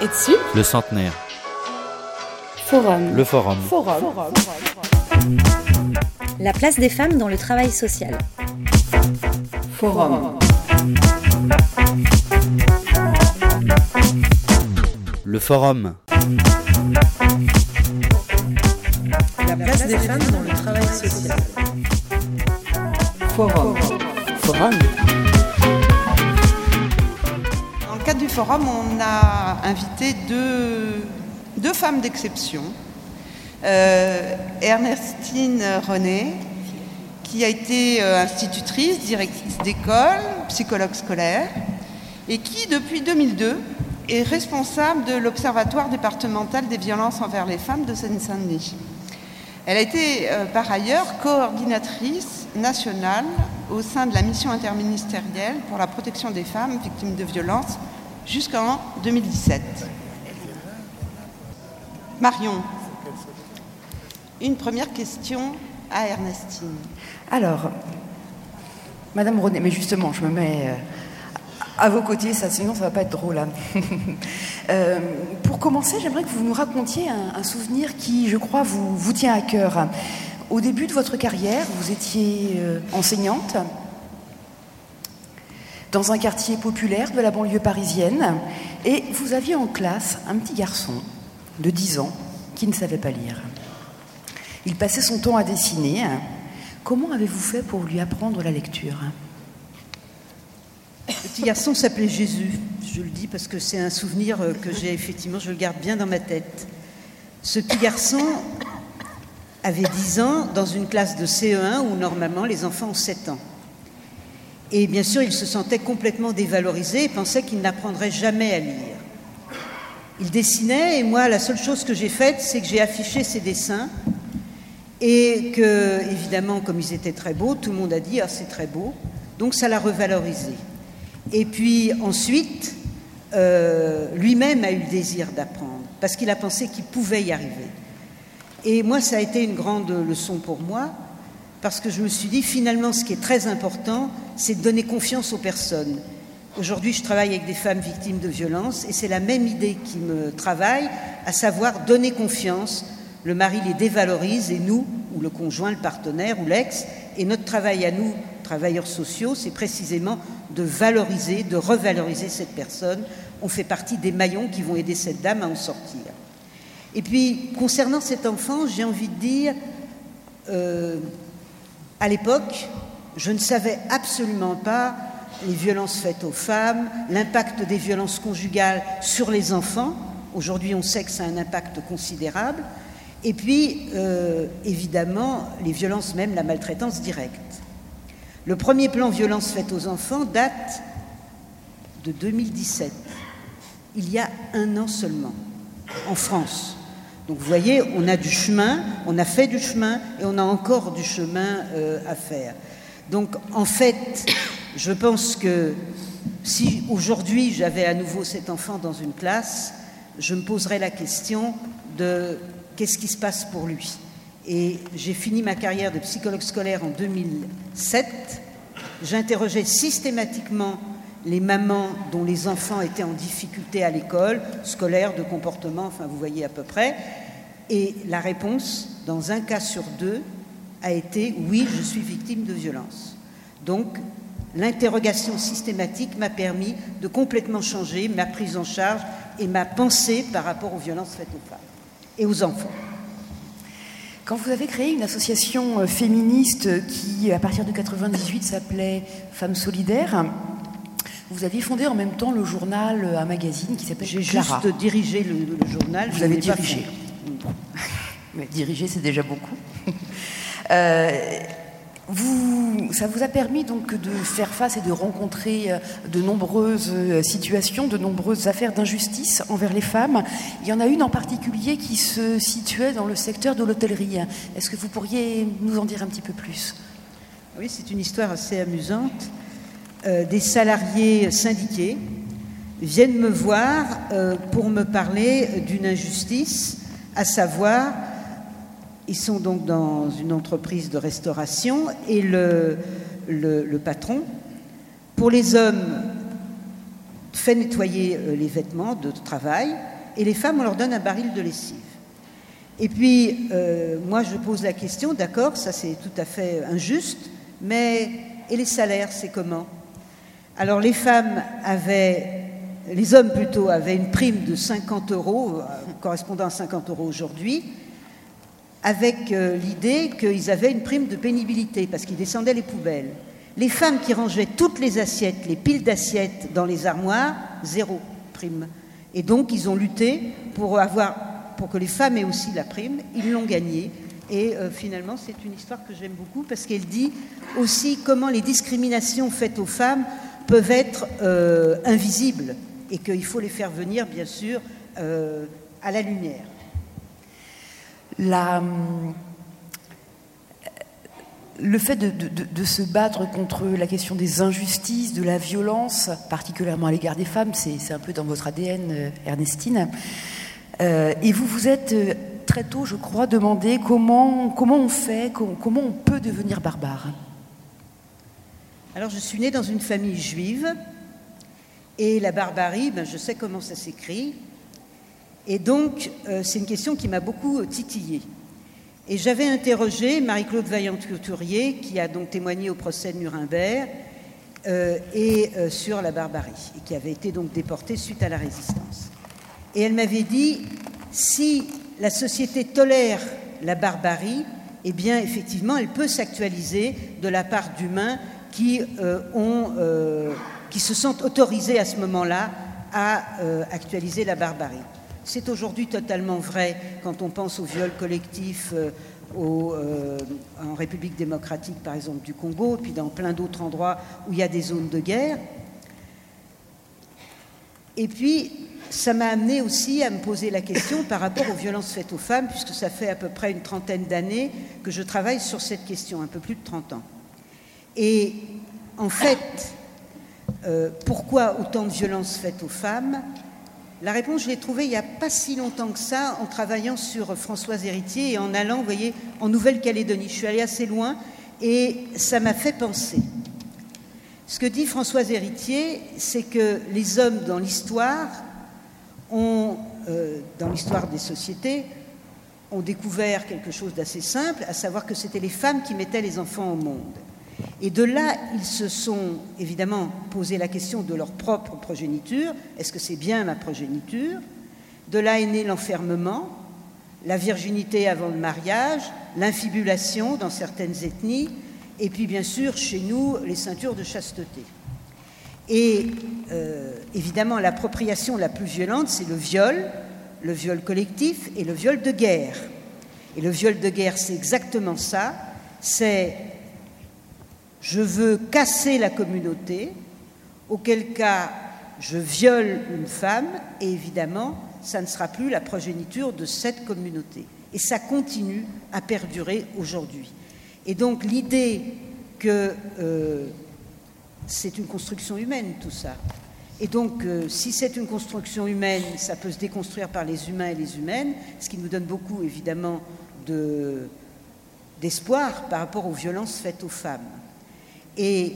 Et dessus Le centenaire. Forum. Le forum. Forum. La place des femmes dans le travail social. Forum. Le forum. La place des femmes dans le travail social. Forum. Forum. Forum, on a invité deux, deux femmes d'exception. Euh, Ernestine René, qui a été euh, institutrice, directrice d'école, psychologue scolaire, et qui, depuis 2002, est responsable de l'Observatoire départemental des violences envers les femmes de Seine-Saint-Denis. Elle a été euh, par ailleurs coordinatrice nationale au sein de la mission interministérielle pour la protection des femmes victimes de violences jusqu'en 2017. Marion, une première question à Ernestine. Alors, Madame René, mais justement, je me mets euh, à vos côtés, ça, sinon ça va pas être drôle. hein. Euh, pour commencer, j'aimerais que vous nous racontiez un, souvenir qui, je crois, vous, vous tient à cœur. Au début de votre carrière, vous étiez euh, enseignante dans un quartier populaire de la banlieue parisienne et vous aviez en classe un petit garçon de 10 ans qui ne savait pas lire. Il passait son temps à dessiner. Comment avez-vous fait pour lui apprendre la lecture? Le petit garçon s'appelait Jésus. Je le dis parce que c'est un souvenir que j'ai effectivement, je le garde bien dans ma tête. Ce petit garçon avait 10 ans dans une classe de CE1 où normalement les enfants ont 7 ans. Et bien sûr, il se sentait complètement dévalorisé et pensait qu'il n'apprendrait jamais à lire. Il dessinait et moi, la seule chose que j'ai faite, c'est que j'ai affiché ses dessins et que, évidemment, comme ils étaient très beaux, tout le monde a dit Ah, c'est très beau. Donc ça l'a revalorisé. Et puis ensuite, euh, lui-même a eu le désir d'apprendre, parce qu'il a pensé qu'il pouvait y arriver. Et moi, ça a été une grande leçon pour moi, parce que je me suis dit, finalement, ce qui est très important, c'est de donner confiance aux personnes. Aujourd'hui, je travaille avec des femmes victimes de violences, et c'est la même idée qui me travaille, à savoir donner confiance. Le mari les dévalorise, et nous, ou le conjoint, le partenaire, ou l'ex, et notre travail à nous, travailleurs sociaux, c'est précisément de valoriser, de revaloriser cette personne. On fait partie des maillons qui vont aider cette dame à en sortir. Et puis, concernant cet enfant, j'ai envie de dire, euh, à l'époque, je ne savais absolument pas les violences faites aux femmes, l'impact des violences conjugales sur les enfants. Aujourd'hui, on sait que ça a un impact considérable. Et puis, euh, évidemment, les violences, même la maltraitance directe. Le premier plan violence faite aux enfants date de 2017, il y a un an seulement, en France. Donc vous voyez, on a du chemin, on a fait du chemin et on a encore du chemin euh, à faire. Donc en fait, je pense que si aujourd'hui j'avais à nouveau cet enfant dans une classe, je me poserais la question de qu'est-ce qui se passe pour lui. Et j'ai fini ma carrière de psychologue scolaire en 2007. J'interrogeais systématiquement les mamans dont les enfants étaient en difficulté à l'école, scolaire, de comportement, enfin vous voyez à peu près. Et la réponse, dans un cas sur deux, a été oui, je suis victime de violence. Donc l'interrogation systématique m'a permis de complètement changer ma prise en charge et ma pensée par rapport aux violences faites aux femmes et aux enfants. Quand vous avez créé une association euh, féministe qui, à partir de 98, s'appelait Femmes Solidaires, vous aviez fondé en même temps le journal, euh, un magazine qui s'appelle J'ai juste dirigé le, le journal. Vous avez dirigé. Mais diriger, c'est déjà beaucoup. Euh, vous, ça vous a permis donc de faire face et de rencontrer euh, de nombreuses situations, de nombreuses affaires d'injustice envers les femmes. Il y en a une en particulier qui se situait dans le secteur de l'hôtellerie. Est-ce que vous pourriez nous en dire un petit peu plus? Oui, c'est une histoire assez amusante. Euh, des salariés syndiqués viennent me voir euh, pour me parler d'une injustice, à savoir, ils sont donc dans une entreprise de restauration et le, patron, pour les hommes fait nettoyer euh, les vêtements de travail et les femmes, on leur donne un baril de lessive. Et puis, moi, je pose la question, d'accord, ça c'est tout à fait injuste, mais et les salaires, c'est comment? Alors, les femmes avaient, les hommes plutôt, avaient une prime de 50 euros, euh, correspondant à 50 euros aujourd'hui, avec euh, l'idée qu'ils avaient une prime de pénibilité, parce qu'ils descendaient les poubelles. Les femmes qui rangeaient toutes les assiettes, les piles d'assiettes dans les armoires, zéro prime. Et donc, ils ont lutté pour, avoir, pour que les femmes aient aussi la prime. Ils l'ont gagnée. Et euh, finalement, c'est une histoire que j'aime beaucoup parce qu'elle dit aussi comment les discriminations faites aux femmes peuvent être euh, invisibles et qu'il faut les faire venir, bien sûr, euh, à la lumière. La, le fait de, se battre contre la question des injustices, de la violence, particulièrement à l'égard des femmes, c'est un peu dans votre ADN, euh, Ernestine. Euh, et vous vous êtes euh, très tôt, je crois, demandé comment, comment on fait, comment on peut devenir barbare. Alors, je suis née dans une famille juive, et la barbarie, ben, je sais comment ça s'écrit. Et donc, euh, c'est une question qui m'a beaucoup titillée. Et j'avais interrogé Marie-Claude Vaillant-Couturier, qui a donc témoigné au procès de Nuremberg, euh, et euh, sur la barbarie, et qui avait été donc déportée suite à la résistance. Et elle m'avait dit, si la société tolère la barbarie, eh bien, effectivement, elle peut s'actualiser de la part d'humains qui, euh, euh, qui se sentent autorisés à ce moment-là à euh, actualiser la barbarie. C'est aujourd'hui totalement vrai quand on pense au viol collectif en République démocratique, par exemple, du Congo, puis dans plein d'autres endroits où il y a des zones de guerre. Et puis, ça m'a amené aussi à me poser la question par rapport aux violences faites aux femmes, puisque ça fait à peu près une trentaine d'années que je travaille sur cette question, un peu plus de 30 ans. Et en fait, euh, pourquoi autant de violences faites aux femmes? La réponse, je l'ai trouvée il n'y a pas si longtemps que ça, en travaillant sur Françoise Héritier et en allant, vous voyez, en Nouvelle-Calédonie. Je suis allée assez loin et ça m'a fait penser. Ce que dit Françoise Héritier, c'est que les hommes dans l'histoire ont, euh, dans l'histoire des sociétés, ont découvert quelque chose d'assez simple, à savoir que c'était les femmes qui mettaient les enfants au monde. Et de là, ils se sont évidemment posé la question de leur propre progéniture. Est-ce que c'est bien ma progéniture? De là est né l'enfermement, la virginité avant le mariage, l'infibulation dans certaines ethnies, et puis bien sûr chez nous les ceintures de chasteté. Et euh, évidemment l'appropriation la plus violente, c'est le viol, le viol collectif et le viol de guerre. Et le viol de guerre, c'est exactement ça, c'est je veux casser la communauté, auquel cas je viole une femme, et évidemment, ça ne sera plus la progéniture de cette communauté. Et ça continue à perdurer aujourd'hui. Et donc l'idée que euh, c'est une construction humaine, tout ça. Et donc, euh, si c'est une construction humaine, ça peut se déconstruire par les humains et les humaines, ce qui nous donne beaucoup, évidemment, d'espoir de, par rapport aux violences faites aux femmes. Et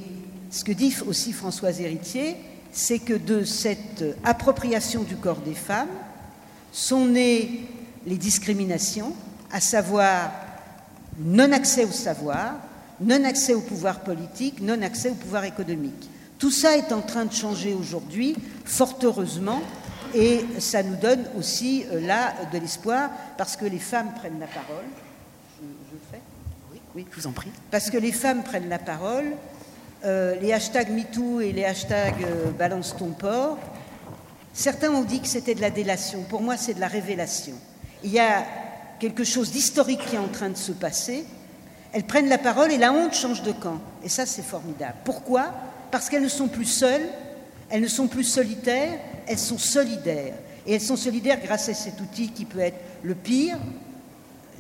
ce que dit aussi Françoise Héritier, c'est que de cette appropriation du corps des femmes sont nées les discriminations, à savoir non-accès au savoir, non-accès au pouvoir politique, non-accès au pouvoir économique. Tout ça est en train de changer aujourd'hui, fort heureusement, et ça nous donne aussi euh, là de l'espoir, parce que les femmes prennent la parole. Oui, je vous en prie. Parce que les femmes prennent la parole, euh, les hashtags MeToo et les hashtags euh, Balance ton port, certains ont dit que c'était de la délation. Pour moi, c'est de la révélation. Il y a quelque chose d'historique qui est en train de se passer. Elles prennent la parole et la honte change de camp. Et ça, c'est formidable. Pourquoi? Parce qu'elles ne sont plus seules, elles ne sont plus solitaires, elles sont solidaires. Et elles sont solidaires grâce à cet outil qui peut être le pire,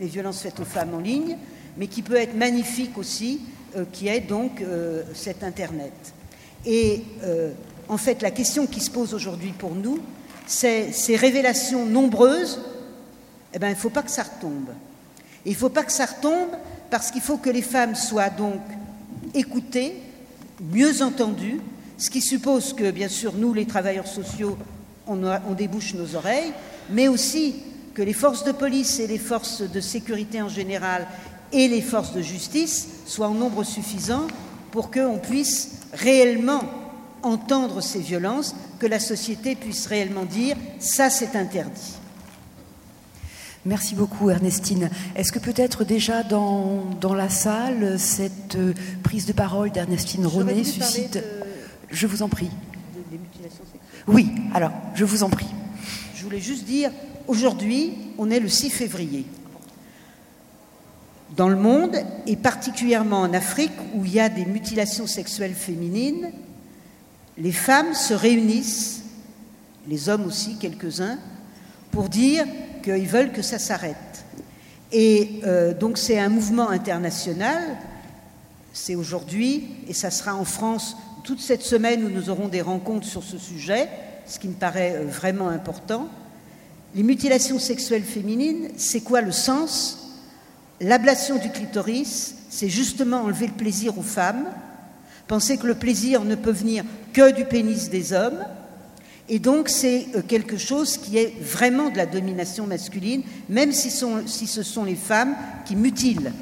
les violences faites aux femmes en ligne, mais qui peut être magnifique aussi, euh, qui est donc euh, cet Internet. Et euh, en fait, la question qui se pose aujourd'hui pour nous, c'est ces révélations nombreuses, eh bien, il ne faut pas que ça retombe. Et il ne faut pas que ça retombe parce qu'il faut que les femmes soient donc écoutées, mieux entendues, Ce qui suppose que, bien sûr, nous, les travailleurs sociaux, on débouche nos oreilles, mais aussi que les forces de police et les forces de sécurité en général et les forces de justice soient en nombre suffisant pour qu'on puisse réellement entendre ces violences, que la société puisse réellement dire ça c'est interdit. Merci beaucoup Ernestine. Est-ce que peut-être déjà dans, dans, la salle, cette euh, prise de parole d'Ernestine René suscite... Je vous en prie. Oui, alors, je vous en prie. Je voulais juste dire, aujourd'hui, on est le 6 février. Dans le monde, et particulièrement en Afrique, où il y a des mutilations sexuelles féminines, les femmes se réunissent, les hommes aussi, quelques-uns, pour dire qu'ils veulent que ça s'arrête. Et euh, donc c'est un mouvement international, c'est aujourd'hui, et ça sera en France toute cette semaine où nous aurons des rencontres sur ce sujet, ce qui me paraît euh, vraiment important. Les mutilations sexuelles féminines, c'est quoi le sens L'ablation du clitoris, c'est justement enlever le plaisir aux femmes, penser que le plaisir ne peut venir que du pénis des hommes, et donc c'est euh, quelque chose qui est vraiment de la domination masculine, même si, ce sont les femmes qui mutilent.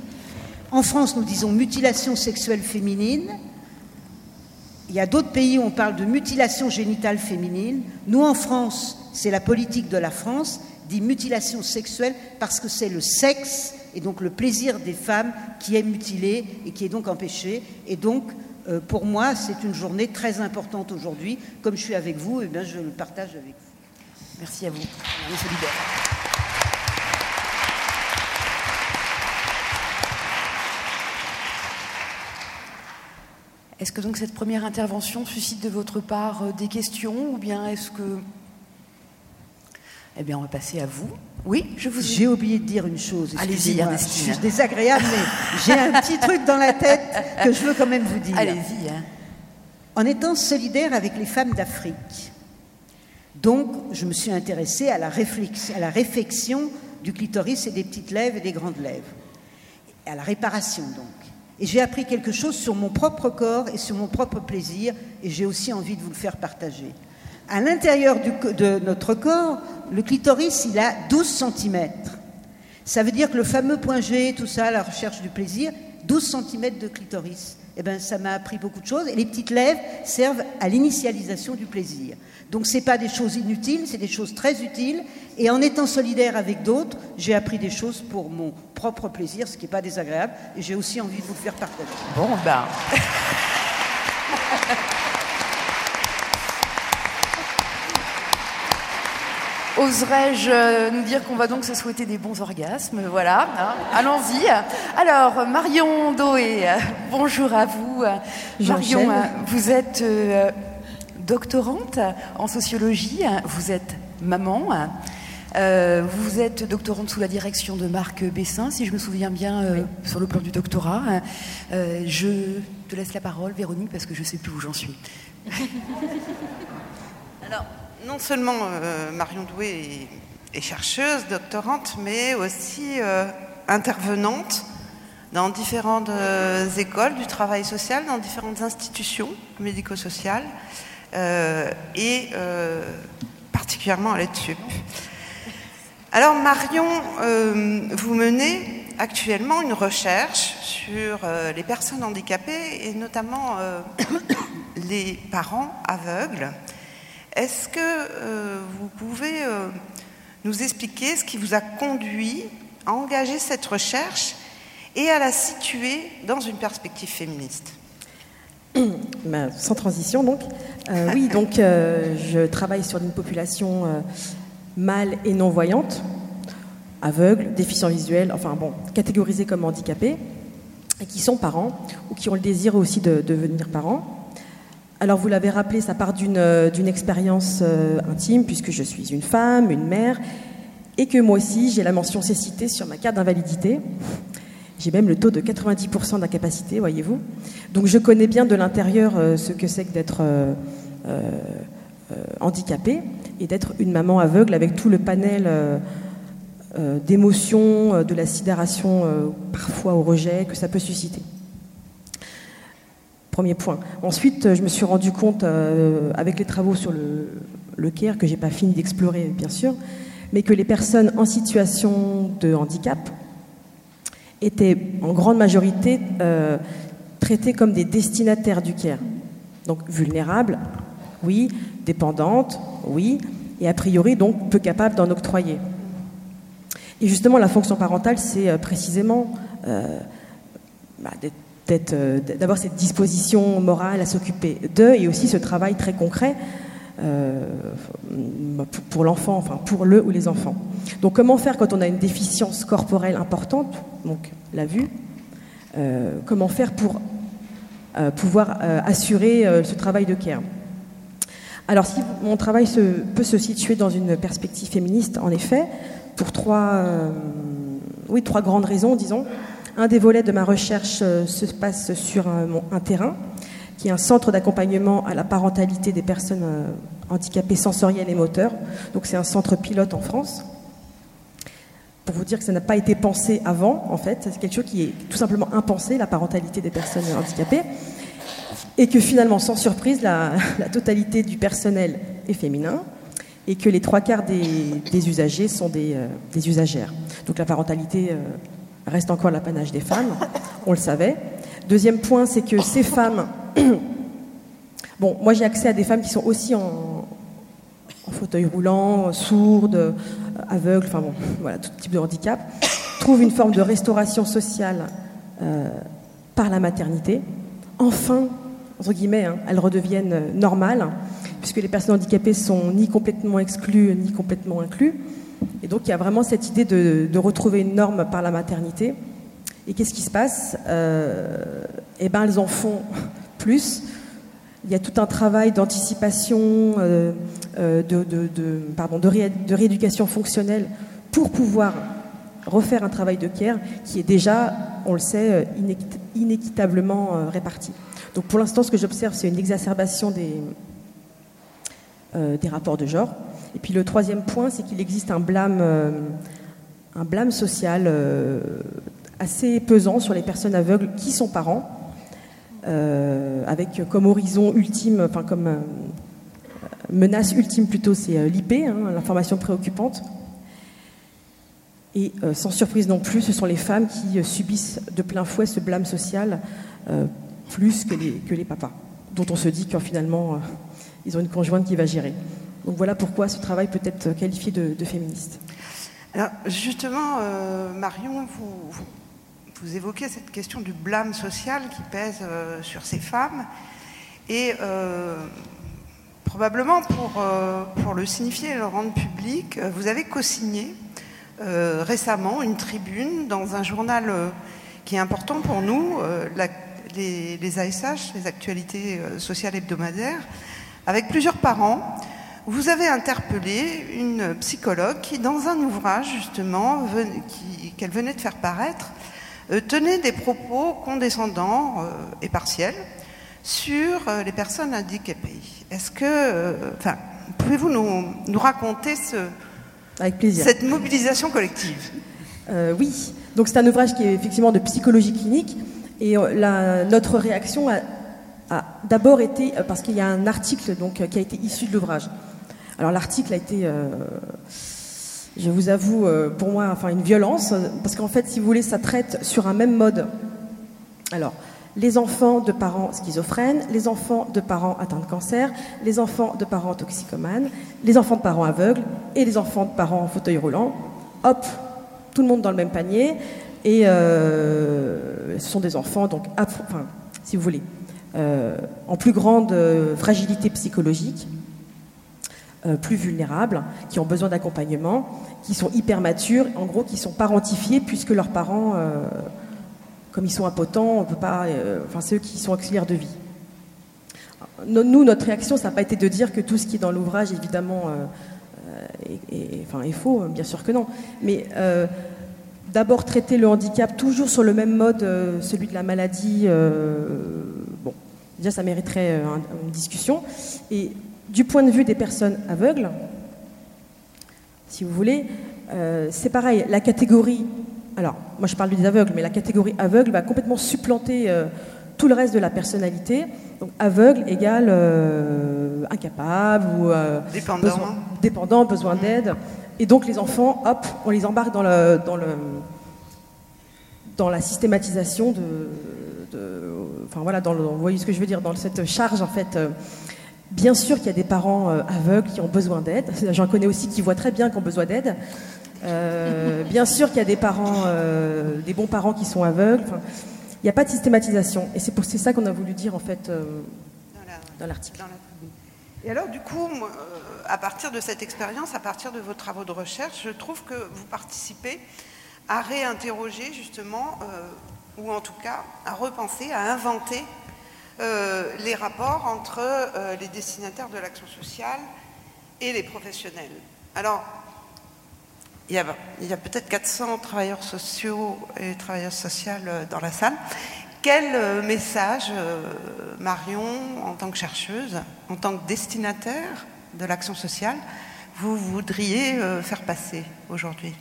En France, nous disons mutilation sexuelle féminine. Il y a d'autres pays où on parle de mutilation génitale féminine. Nous, en France, c'est la politique de la France, dit mutilation sexuelle parce que c'est le sexe et donc le plaisir des femmes qui est mutilé et qui est donc empêché. Et donc, euh, pour moi, c'est une journée très importante aujourd'hui. Comme je suis avec vous, eh bien, je le partage avec vous. Merci à vous. Est-ce que donc cette première intervention suscite de votre part euh, des questions ou bien est-ce que eh bien, on va passer à vous. Oui, je vous. J'ai oublié de dire une chose. Allez-y, Ernestine. Je suis désagréable, mais j'ai un petit truc dans la tête que je veux quand même vous dire. Allez-y. Hein. En étant solidaire avec les femmes d'Afrique, donc je me suis intéressée à la, réflexion, à la réflexion du clitoris et des petites lèvres et des grandes lèvres, à la réparation donc. Et j'ai appris quelque chose sur mon propre corps et sur mon propre plaisir, et j'ai aussi envie de vous le faire partager. À l'intérieur de notre corps, le clitoris, il a 12 cm. Ça veut dire que le fameux point G, tout ça, la recherche du plaisir, 12 cm de clitoris. Eh bien, ça m'a appris beaucoup de choses. Et les petites lèvres servent à l'initialisation du plaisir. Donc, ce n'est pas des choses inutiles, c'est des choses très utiles. Et en étant solidaire avec d'autres, j'ai appris des choses pour mon propre plaisir, ce qui n'est pas désagréable. Et j'ai aussi envie de vous faire partager. Bon, ben. Oserais-je euh, nous dire qu'on va donc se souhaiter des bons orgasmes Voilà, hein. allons-y. Alors, Marion Doé, euh, bonjour à vous. Marion, euh, vous êtes doctorante en sociologie, vous êtes maman. vous êtes doctorante sous la direction de Marc Bessin, si je me souviens bien, sur le plan du doctorat. je te laisse la parole, Véronique, parce que je ne sais plus où j'en suis. Alors, non seulement euh, Marion Doué est, chercheuse, doctorante, mais aussi euh, intervenante dans différentes euh, écoles du travail social, dans différentes institutions médico-sociales, et particulièrement à l'aide-sup. Alors Marion, vous menez actuellement une recherche sur les personnes handicapées et notamment les parents aveugles est-ce que euh, vous pouvez euh, nous expliquer ce qui vous a conduit à engager cette recherche et à la situer dans une perspective féministe? Ben, Sans transition, donc. Euh, oui, donc je travaille sur une population mâle et non-voyante, aveugle, déficient visuel, enfin bon, catégorisés comme handicapés, et qui sont parents ou qui ont le désir aussi de devenir parents. Alors vous l'avez rappelé, ça part d'une euh, expérience euh, intime, puisque je suis une femme, une mère, et que moi aussi j'ai la mention cécité sur ma carte d'invalidité. J'ai même le taux de 90% d'incapacité, voyez-vous. Donc je connais bien de l'intérieur euh, ce que c'est que d'être handicapée et d'être une maman aveugle avec tout le panel d'émotions, de la sidération parfois au rejet que ça peut susciter. Premier point. Ensuite, je me suis rendu compte, avec les travaux sur le, le CARE, que j'ai pas fini d'explorer, bien sûr, mais que les personnes en situation de handicap étaient en grande majorité traitées comme des destinataires du CARE. Donc vulnérables, oui, dépendantes, oui, et a priori donc peu capables d'en octroyer. Et justement, la fonction parentale, c'est euh, précisément euh, bah, euh, d'avoir cette disposition morale à s'occuper d'eux et aussi ce travail très concret pour l'enfant, enfin pour le ou les enfants. Donc comment faire quand on a une déficience corporelle importante, donc la vue, comment faire pour pouvoir assurer ce travail de care? Alors, si mon travail peut se situer dans une perspective féministe, en effet, pour trois, euh, oui, trois grandes raisons, disons. Un des volets de ma recherche euh, se passe sur un, terrain, qui est un centre d'accompagnement à la parentalité des personnes euh, handicapées sensorielles et moteurs. Donc, c'est un centre pilote en France. Pour vous dire que ça n'a pas été pensé avant, en fait, c'est quelque chose qui est tout simplement impensé, la parentalité des personnes handicapées et que finalement, sans surprise, la, totalité du personnel est féminin et que les trois quarts des, usagers sont euh, des, usagères. Donc la parentalité euh, reste encore l'apanage des femmes, on le savait. Deuxième point, c'est que ces femmes... bon, moi j'ai accès à des femmes qui sont aussi en, fauteuil roulant, sourdes, aveugles, enfin bon, voilà, tout type de handicap, trouvent une forme de restauration sociale euh, par la maternité. Enfin, entre guillemets, hein, elles redeviennent euh, normales, puisque les personnes handicapées sont ni complètement exclues ni complètement incluses. Et donc il y a vraiment cette idée de, retrouver une norme par la maternité. Et qu'est-ce qui se passe euh, Eh bien, elles en font plus. Il y a tout un travail d'anticipation, euh, de, de, rééducation fonctionnelle pour pouvoir refaire un travail de care qui est déjà, on le sait, inéquitablement réparti. Donc pour l'instant, ce que j'observe, c'est une exacerbation euh, des rapports de genre. Et puis le troisième point, c'est qu'il existe un blâme, euh, un blâme social euh, assez pesant sur les personnes aveugles qui sont parents, avec comme horizon ultime, enfin comme menace ultime plutôt, c'est l'IP, hein, l'information préoccupante. Et sans surprise non plus, ce sont les femmes qui subissent de plein fouet ce blâme social plus que les, que les papas, dont on se dit que finalement, euh, ils ont une conjointe qui va gérer. Donc voilà pourquoi ce travail peut être qualifié de, féministe. Alors justement, euh, Marion, vous, évoquez cette question du blâme social qui pèse euh, sur ces femmes. Et probablement pour, le signifier et le rendre public, vous avez co-signé récemment une tribune dans un journal qui est important pour nous, les, ASH, les actualités euh, sociales hebdomadaires, avec plusieurs parents. Vous avez interpellé une psychologue qui, dans un ouvrage justement qu'elle venait de faire paraître, euh, tenait des propos condescendants euh, et partiels sur les personnes handicapées. Est-ce que, enfin, pouvez-vous nous, raconter ce, Avec plaisir. cette mobilisation collective? Oui. Donc c'est un ouvrage qui est effectivement de psychologie clinique et euh, notre réaction a, d'abord été, euh, parce qu'il y a un article donc, qui a été issu de l'ouvrage. Alors l'article a été, euh, je vous avoue, pour moi, enfin une violence, parce qu'en fait, si vous voulez, ça traite sur un même mode. Alors, les enfants de parents schizophrènes, les enfants de parents atteints de cancer, les enfants de parents toxicomanes, les enfants de parents aveugles et les enfants de parents en fauteuil roulant. Hop, tout le monde dans le même panier. Et euh, ce sont des enfants, donc, enfin, si vous voulez, euh, en plus grande euh, fragilité psychologique, plus vulnérables, qui ont besoin d'accompagnement, qui sont hyper matures, en gros, qui sont parentifiés puisque leurs parents, comme ils sont impotents, on peut pas, enfin, c'est eux qui sont auxiliaires de vie. Nous, notre réaction, ça n'a pas été de dire que tout ce qui est dans l'ouvrage, évidemment, est, enfin, est faux, bien sûr que non. Mais d'abord traiter le handicap toujours sur le même mode, euh, celui de la maladie. Euh, bon, déjà, ça mériterait euh, une discussion. Et du point de vue des personnes aveugles, si vous voulez, c'est pareil. La catégorie, alors, moi je parle des aveugles, mais la catégorie aveugle va complètement supplanter tout le reste de la personnalité. Donc aveugle égale incapable ou dépendant. Besoin, dépendant, besoin d'aide. Et donc les enfants, hop, on les embarque dans, le, dans, le, dans la systématisation de, enfin voilà, dans vous voyez ce que je veux dire, dans cette charge en fait. Bien sûr qu'il y a des parents aveugles qui ont besoin d'aide. J'en connais aussi qui voient très bien qu'ils ont besoin d'aide. Euh, bien sûr qu'il y a des parents, euh, des bons parents qui sont aveugles. il n'y a pas de systématisation. Et c'est pour c'est ça qu'on a voulu dire en fait euh, dans l'article. Et alors du coup, à partir de cette expérience, à partir de vos travaux de recherche, je trouve que vous participez à réinterroger justement, ou en tout cas à repenser, à inventer les rapports entre les destinataires de l'action sociale et les professionnels. Alors, il y a, peut-être 400 travailleurs sociaux et travailleuses sociales euh, dans la salle. Quel euh, message, euh, Marion, en tant que chercheuse, en tant que destinataire de l'action sociale, vous voudriez faire passer aujourd'hui?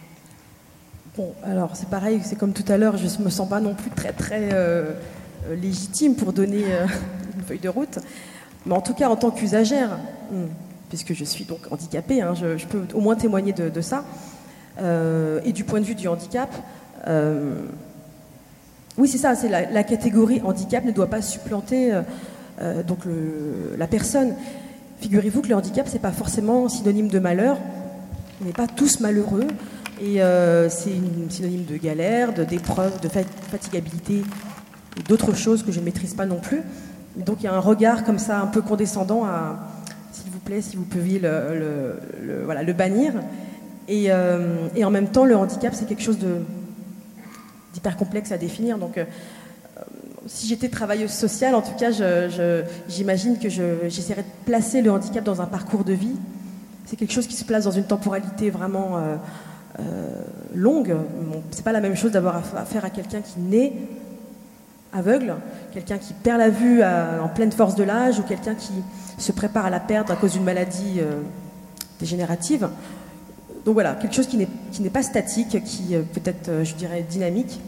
Bon, alors c'est pareil, c'est comme tout à l'heure, je ne me sens pas non plus très très légitime pour donner une feuille de route. Mais en tout cas, en tant qu'usagère, hmm, puisque je suis donc handicapée, hein, je, peux au moins témoigner de ça. Euh, et du point de vue du handicap, euh, oui, c'est ça, c'est la, catégorie handicap ne doit pas supplanter euh, donc la personne. Figurez-vous que le handicap, c'est pas forcément synonyme de malheur. On n'est pas tous malheureux. Et c'est synonyme de galère, d'épreuve, de, fatigabilité et d'autres choses que je ne maîtrise pas non plus. donc il y a un regard comme ça un peu condescendant à, s'il vous plaît, si vous pouviez le, voilà, le bannir. Euh, et, en même temps, le handicap, c'est quelque chose d'hyper complexe à définir. Donc, euh, si j'étais travailleuse sociale, en tout cas, j'imagine que j'essaierais de placer le handicap dans un parcours de vie. C'est quelque chose qui se place dans une temporalité vraiment euh, longue. Ce c'est pas la même chose d'avoir affaire à quelqu'un qui naît aveugle, quelqu'un qui perd la vue en pleine force de l'âge ou quelqu'un qui se prépare à la perdre à cause d'une maladie dégénérative. Donc voilà, quelque chose qui n'est pas statique, qui euh, peut être, euh, je dirais, dynamique.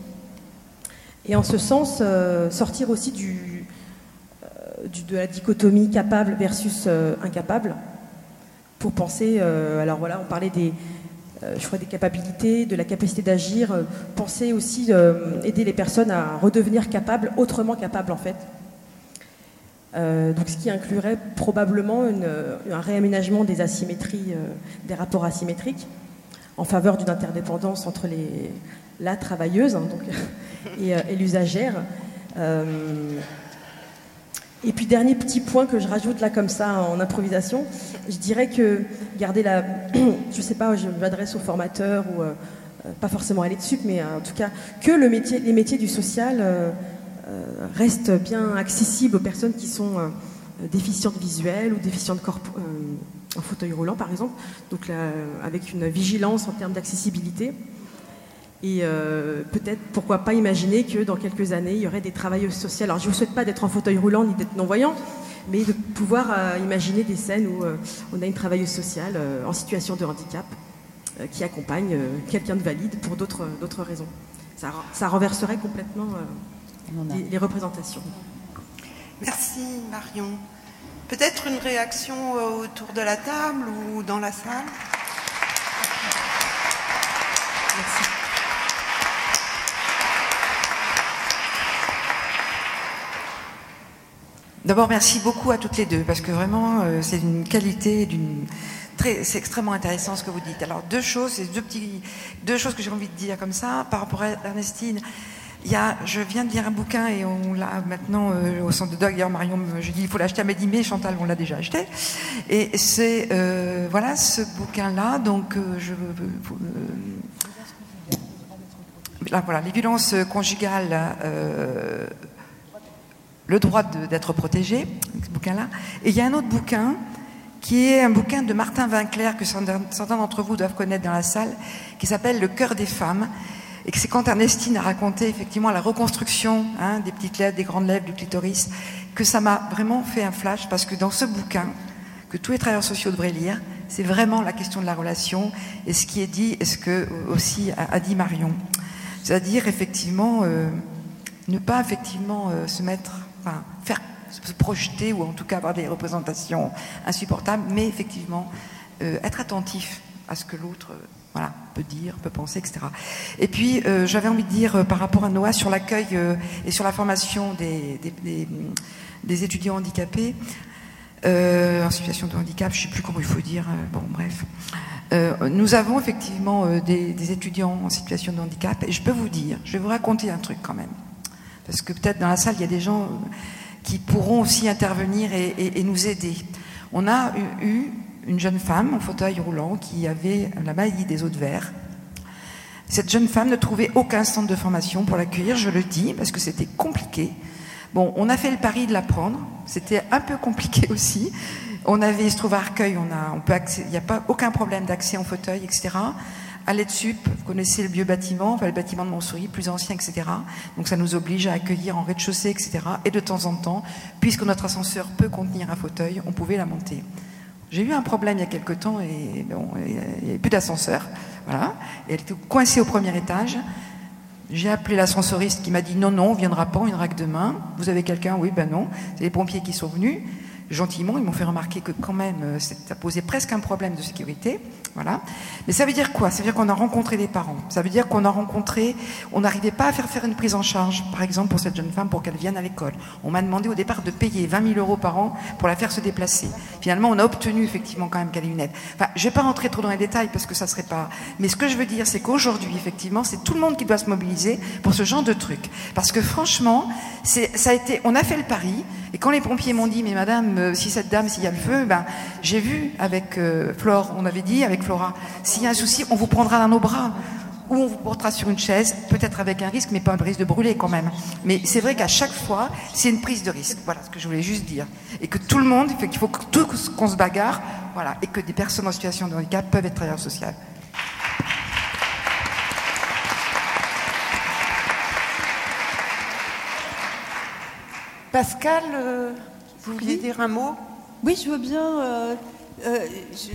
Et en ce sens, euh, sortir aussi du, de la dichotomie capable versus incapable, pour penser, alors voilà, on parlait des, je crois, des capacités, de la capacité d'agir, penser aussi, aider les personnes à redevenir capables, autrement capables en fait. donc, ce qui inclurait probablement un réaménagement des asymétries, des rapports asymétriques, en faveur d'une interdépendance entre les, la travailleuse hein, euh, et, l'usagère. Euh, et puis dernier petit point que je rajoute là comme ça en improvisation, je dirais que garder la, je sais pas, je m'adresse aux formateurs ou euh, pas forcément à dessus, mais en tout cas que les métiers du social restent bien accessibles aux personnes qui sont déficientes visuelles ou déficientes en fauteuil roulant par exemple, donc avec une vigilance en termes d'accessibilité. Et euh, peut-être, pourquoi pas imaginer que dans quelques années, il y aurait des travailleuses sociales. Alors, je ne vous souhaite pas d'être en fauteuil roulant ni d'être non-voyant, mais de pouvoir euh, imaginer des scènes où euh, on a une travailleuse sociale en situation de handicap qui accompagne quelqu'un de valide pour d'autres raisons. Ça, ça, renverserait complètement les représentations. Merci Marion. Peut-être une réaction autour de la table ou dans la salle Merci. D'abord, merci beaucoup à toutes les deux, parce que vraiment, euh, c'est d'une qualité, d'une c'est extrêmement intéressant ce que vous dites. Alors, deux choses, deux, deux choses que j'ai envie de dire comme ça. Par rapport à Ernestine, il y a, je viens de lire un bouquin et on l'a maintenant euh, au centre de Dog. D'ailleurs, Marion, je dis il faut l'acheter à Midi, mais Chantal, on l'a déjà acheté. Et c'est euh, voilà ce bouquin-là. Donc, euh, voilà, les violences conjugales, le droit d'être protégé, ce bouquin-là. Et il y a un autre bouquin qui est un bouquin de Martin Vinclair que certains d'entre vous doivent connaître dans la salle, qui s'appelle Le cœur des femmes et c'est quand Ernestine a raconté effectivement la reconstruction hein, des petites lèvres, des grandes lèvres, du clitoris, que ça m'a vraiment fait un flash parce que dans ce bouquin, que tous les travailleurs sociaux devraient lire, c'est vraiment la question de la relation et ce qui est dit et ce que aussi a, dit Marion. C'est-à-dire effectivement, euh, ne pas effectivement se mettre, enfin, faire se projeter ou en tout cas avoir des représentations insupportables, mais effectivement être attentif à ce que l'autre voilà, peut dire, peut penser, etc. Et puis, j'avais envie de dire par rapport à Noah sur l'accueil et sur la formation des, des, étudiants handicapés, euh, en situation de handicap, je ne sais plus comment il faut dire, euh, bon bref. Euh, nous avons effectivement des, étudiants en situation de handicap et je peux vous dire, je vais vous raconter un truc quand même. Parce que peut-être dans la salle, il y a des gens qui pourront aussi intervenir et, nous aider. On a eu, une jeune femme en fauteuil roulant qui avait la maladie des os de verre. Cette jeune femme ne trouvait aucun centre de formation pour l'accueillir, je le dis, parce que c'était compliqué. Bon, on a fait le pari de la prendre. C'était un peu compliqué aussi. On avait, il se trouve à Arcueil, on a, il n'y a pas aucun problème d'accès en fauteuil, etc. À l'aide sup, vous connaissez le vieux bâtiment, le bâtiment de Montsouris, plus ancien, etc. Donc ça nous oblige à accueillir en rez-de-chaussée, etc. Et de temps en temps, puisque notre ascenseur peut contenir un fauteuil, on pouvait la monter. J'ai eu un problème il y a quelque temps et il n'y avait plus d'ascenseur. Voilà. Et elle était coincée au premier étage. J'ai appelé l'ascensoriste qui m'a dit non, non, on viendra pas, on viendra que demain. Vous avez quelqu'un? Oui, ben non. C'est les pompiers qui sont venus. Gentiment, ils m'ont fait remarquer que quand même, euh, ça posait presque un problème de sécurité. Voilà. Mais ça veut dire quoi? Ça veut dire qu'on a rencontré des parents. Ça veut dire qu'on a rencontré, on n'arrivait pas à faire faire une prise en charge, par exemple, pour cette jeune femme pour qu'elle vienne à l'école. On m'a demandé au départ de payer 20 000 euros par an pour la faire se déplacer. Finalement, on a obtenu effectivement quand même qu'elle ait une aide. Enfin, je vais pas rentrer trop dans les détails parce que ça serait pas. Mais ce que je veux dire, c'est qu'aujourd'hui, effectivement, c'est tout le monde qui doit se mobiliser pour ce genre de truc. Parce que franchement, ça a été, on a fait le pari. Et quand les pompiers m'ont dit, mais madame, euh, si cette dame, s'il y a le feu, ben, j'ai vu avec euh, Flore, on avait dit avec Flora, s'il y a un souci, on vous prendra dans nos bras ou on vous portera sur une chaise, peut-être avec un risque, mais pas un risque de brûler quand même. Mais c'est vrai qu'à chaque fois, c'est une prise de risque. Voilà ce que je voulais juste dire. Et que tout le monde, il faut que tout qu'on se bagarre, voilà, et que des personnes en situation de handicap peuvent être travailleurs sociaux. Pascal, euh, vous vouliez dire un mot? Oui, je veux bien. Euh, euh,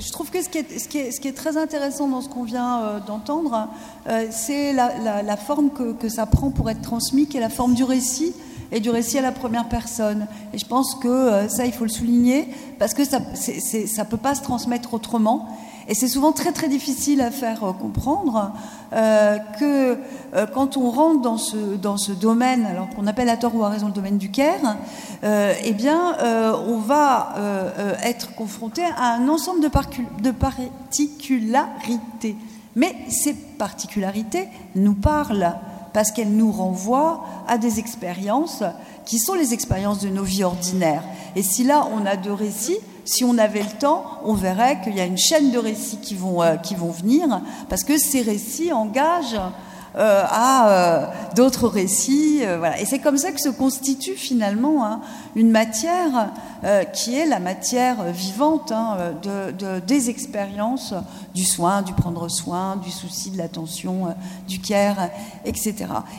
je trouve que ce qui, est, très intéressant dans ce qu'on vient euh, d'entendre, euh, c'est la, la, forme que, que, ça prend pour être transmis, qui est la forme du récit et du récit à la première personne. Et je pense que ça, il faut le souligner, parce que ça ne peut pas se transmettre autrement. Et c'est souvent très très difficile à faire euh, comprendre euh, que euh, quand on rentre dans ce, dans ce domaine, alors qu'on appelle à tort ou à raison le domaine du care, eh bien, on va être confronté à un ensemble de, de particularités. Mais ces particularités nous parlent parce qu'elles nous renvoient à des expériences qui sont les expériences de nos vies ordinaires. Et si là, on a deux récits, si on avait le temps, on verrait qu'il y a une chaîne de récits qui vont, euh, qui vont venir, parce que ces récits engagent euh, à euh, d'autres récits. voilà. Et c'est comme ça que se constitue finalement hein, une matière qui est la matière vivante hein, de, des expériences du soin, du prendre soin, du souci, de l'attention, du care, etc.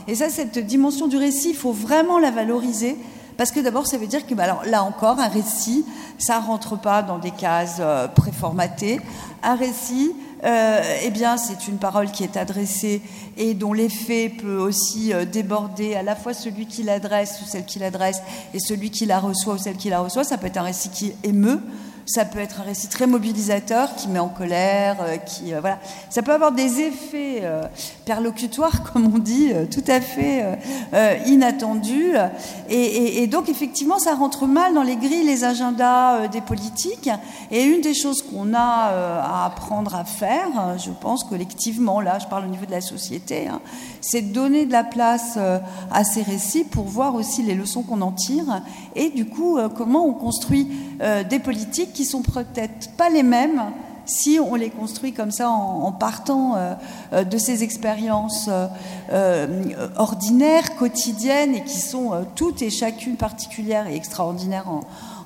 Et ça, cette dimension du récit, il faut vraiment la valoriser parce que d'abord, ça veut dire que, bah, là encore, un récit, ça rentre pas dans des cases euh, préformatées. Un récit, euh, eh bien, c'est une parole qui est adressée et dont l'effet peut aussi euh, déborder à la fois celui qui l'adresse ou celle qui l'adresse et celui qui la reçoit ou celle qui la reçoit. Ça peut être un récit qui émeut, ça peut être un récit très mobilisateur qui met en colère, euh, qui euh, voilà. Ça peut avoir des effets euh, perlocutoires, comme on dit, tout à fait inattendus. Et, donc effectivement, ça rentre mal dans les grilles, les agendas des politiques. Et une des choses qu'on a à apprendre à faire, je pense collectivement, là, je parle au niveau de la société, hein, c'est de donner de la place à ces récits pour voir aussi les leçons qu'on en tire et du coup comment on construit des politiques qui sont peut-être pas les mêmes si on les construit comme ça en, partant euh, euh, de ces expériences euh, ordinaires, quotidiennes, et qui sont toutes et chacune particulières et extraordinaires en,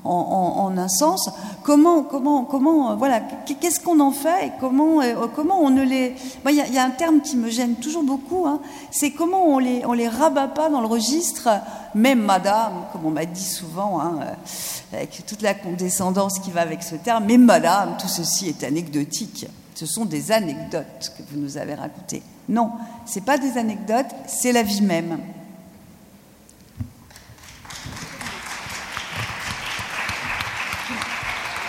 en, un sens. Comment, comment, comment, voilà, qu'est-ce qu'on en fait et comment, comment on ne les. Il y, a un terme qui me gêne toujours beaucoup. Hein, c'est comment on les, on les rabat pas dans le registre. Même Madame, comme on m'a dit souvent. Hein, avec toute la condescendance qui va avec ce terme, mais madame, tout ceci est anecdotique. Ce sont des anecdotes que vous nous avez racontées. Non, ce n'est pas des anecdotes, c'est la vie même.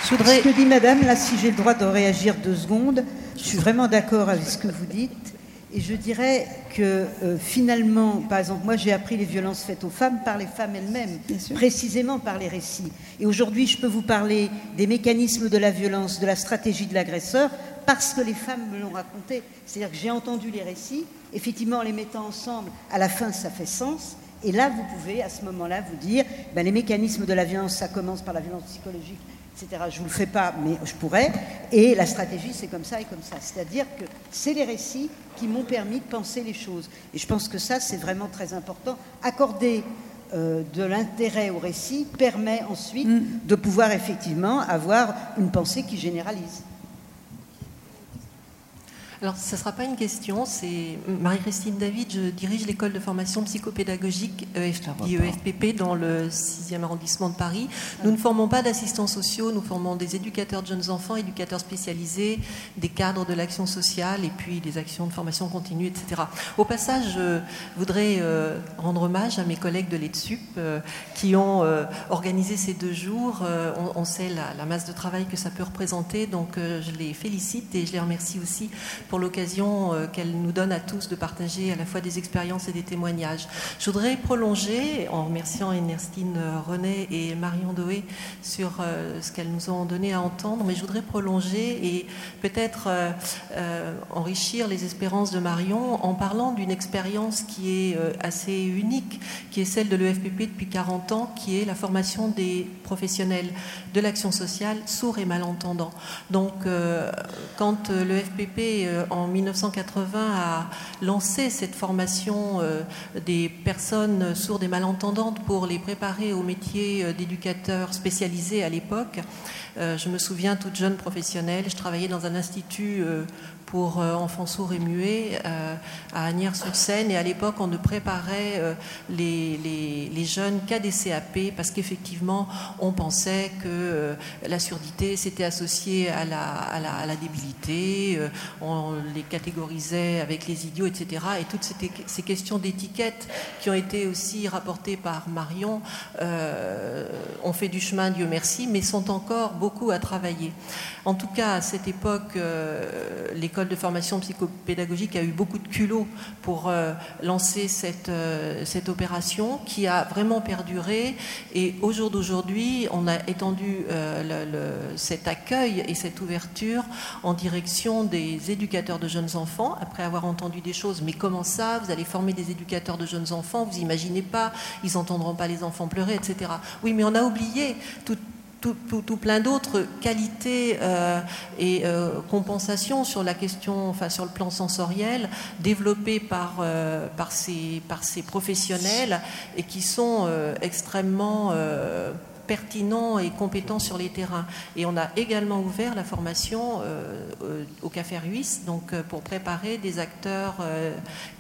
Ce que dit Madame, là, si j'ai le droit de réagir deux secondes, je suis vraiment d'accord avec ce que vous dites. Et je dirais que euh, finalement, par exemple, moi j'ai appris les violences faites aux femmes par les femmes elles-mêmes, précisément par les récits. Et aujourd'hui, je peux vous parler des mécanismes de la violence, de la stratégie de l'agresseur, parce que les femmes me l'ont raconté. C'est-à-dire que j'ai entendu les récits, effectivement, en les mettant ensemble, à la fin, ça fait sens. Et là, vous pouvez, à ce moment-là, vous dire, ben, les mécanismes de la violence, ça commence par la violence psychologique, etc. Je ne vous le fais pas, mais je pourrais. Et la stratégie, c'est comme ça et comme ça. C'est-à-dire que c'est les récits qui m'ont permis de penser les choses. Et je pense que ça, c'est vraiment très important. Accorder euh, de l'intérêt au récit permet ensuite mm. de pouvoir effectivement avoir une pensée qui généralise. Alors, ce ne sera pas une question, c'est Marie-Christine David, je dirige l'école de formation psychopédagogique EFPP e dans le 6e arrondissement de Paris. Nous ne formons pas d'assistants sociaux, nous formons des éducateurs de jeunes enfants, éducateurs spécialisés, des cadres de l'action sociale et puis des actions de formation continue, etc. Au passage, je voudrais euh, rendre hommage à mes collègues de l'EDSUP euh, qui ont euh, organisé ces deux jours. On, sait la, masse de travail que ça peut représenter, donc je les félicite et je les remercie aussi pour l'occasion euh, qu'elle nous donne à tous de partager à la fois des expériences et des témoignages. Je voudrais prolonger, en remerciant Ernestine euh, René et Marion Doé sur euh, ce qu'elles nous ont donné à entendre, mais je voudrais prolonger et peut-être enrichir les espérances de Marion en parlant d'une expérience qui est assez unique, qui est celle de l'EFPP depuis 40 ans, qui est la formation des professionnels de l'action sociale sourds et malentendants. Donc, quand l'EFPP en 1980 a lancé cette formation euh, des personnes sourdes et malentendantes pour les préparer au métier euh, d'éducateur spécialisé à l'époque. Je me souviens, toute jeune professionnelle, je travaillais dans un institut pour euh, enfants sourds et muets euh, à Agnières-sur-Seine. Et à l'époque, on ne préparait euh, les, les, jeunes qu'à des CAP parce qu'effectivement, on pensait que la surdité s'était associée à la, à la, à la débilité, on les catégorisait avec les idiots, etc. Et toutes ces, ces questions d'étiquette qui ont été aussi rapportées par Marion ont fait du chemin, Dieu merci, mais sont encore beaucoup à travailler. En tout cas, à cette époque, les de formation psychopédagogique a eu beaucoup de culot pour euh, lancer cette, euh, cette opération qui a vraiment perduré. Et au jour d'aujourd'hui, on a étendu euh, cet accueil et cette ouverture en direction des éducateurs de jeunes enfants, après avoir entendu des choses. Mais comment ça Vous allez former des éducateurs de jeunes enfants Vous imaginez pas Ils n'entendront pas les enfants pleurer, etc. Oui, mais on a oublié tout, plein d'autres qualités euh, et euh, compensations sur la question, enfin sur le plan sensoriel, développées par, euh, par, ces, par ces professionnels et qui sont extrêmement pertinents et compétents sur les terrains. Et on a également ouvert la formation euh, euh, au Café Ruisse, donc euh, pour préparer des acteurs